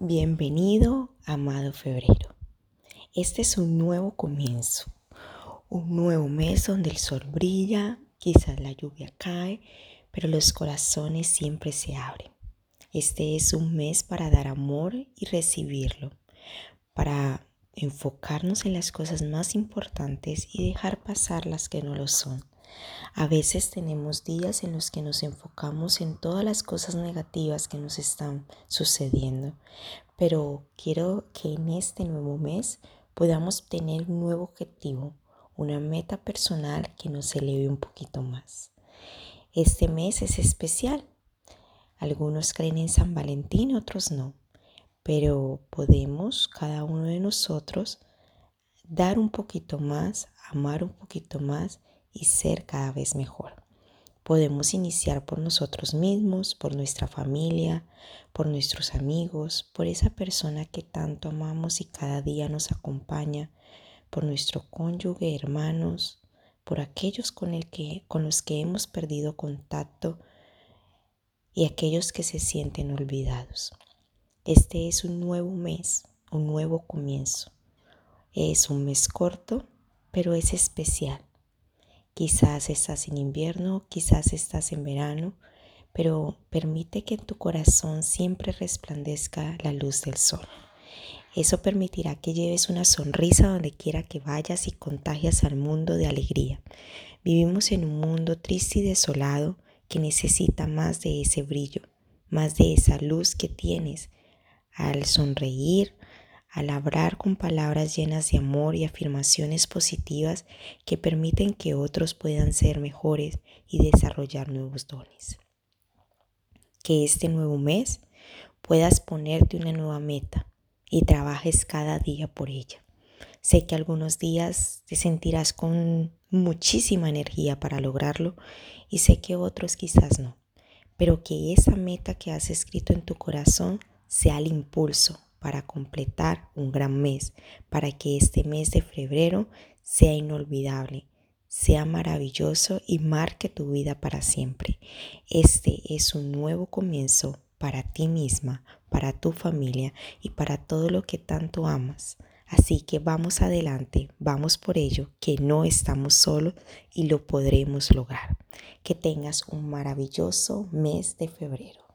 Bienvenido, amado febrero. Este es un nuevo comienzo, un nuevo mes donde el sol brilla, quizás la lluvia cae, pero los corazones siempre se abren. Este es un mes para dar amor y recibirlo, para enfocarnos en las cosas más importantes y dejar pasar las que no lo son. A veces tenemos días en los que nos enfocamos en todas las cosas negativas que nos están sucediendo, pero quiero que en este nuevo mes podamos tener un nuevo objetivo, una meta personal que nos eleve un poquito más. Este mes es especial. Algunos creen en San Valentín, otros no, pero podemos cada uno de nosotros dar un poquito más, amar un poquito más y ser cada vez mejor. Podemos iniciar por nosotros mismos, por nuestra familia, por nuestros amigos, por esa persona que tanto amamos y cada día nos acompaña, por nuestro cónyuge, hermanos, por aquellos con, con los que hemos perdido contacto y aquellos que se sienten olvidados. Este es un nuevo mes, un nuevo comienzo. Es un mes corto, pero es especial Quizás estás en invierno, quizás estás en verano, pero permite que en tu corazón siempre resplandezca la luz del sol. Eso permitirá que lleves una sonrisa donde quiera que vayas y contagias al mundo de alegría. Vivimos en un mundo triste y desolado que necesita más de ese brillo, más de esa luz que tienes al sonreír, al hablar con palabras llenas de amor y afirmaciones positivas que permiten que otros puedan ser mejores y desarrollar nuevos dones. Que este nuevo mes puedas ponerte una nueva meta y trabajes cada día por ella. Sé que algunos días te sentirás con muchísima energía para lograrlo y sé que otros quizás no, pero que esa meta que has escrito en tu corazón sea el impulso para completar un gran mes, para que este mes de febrero sea inolvidable, sea maravilloso y marque tu vida para siempre. Este es un nuevo comienzo para ti misma, para tu familia y para todo lo que tanto amas. Así que vamos adelante, vamos por ello, que no estamos solos y lo podremos lograr. Que tengas un maravilloso mes de febrero.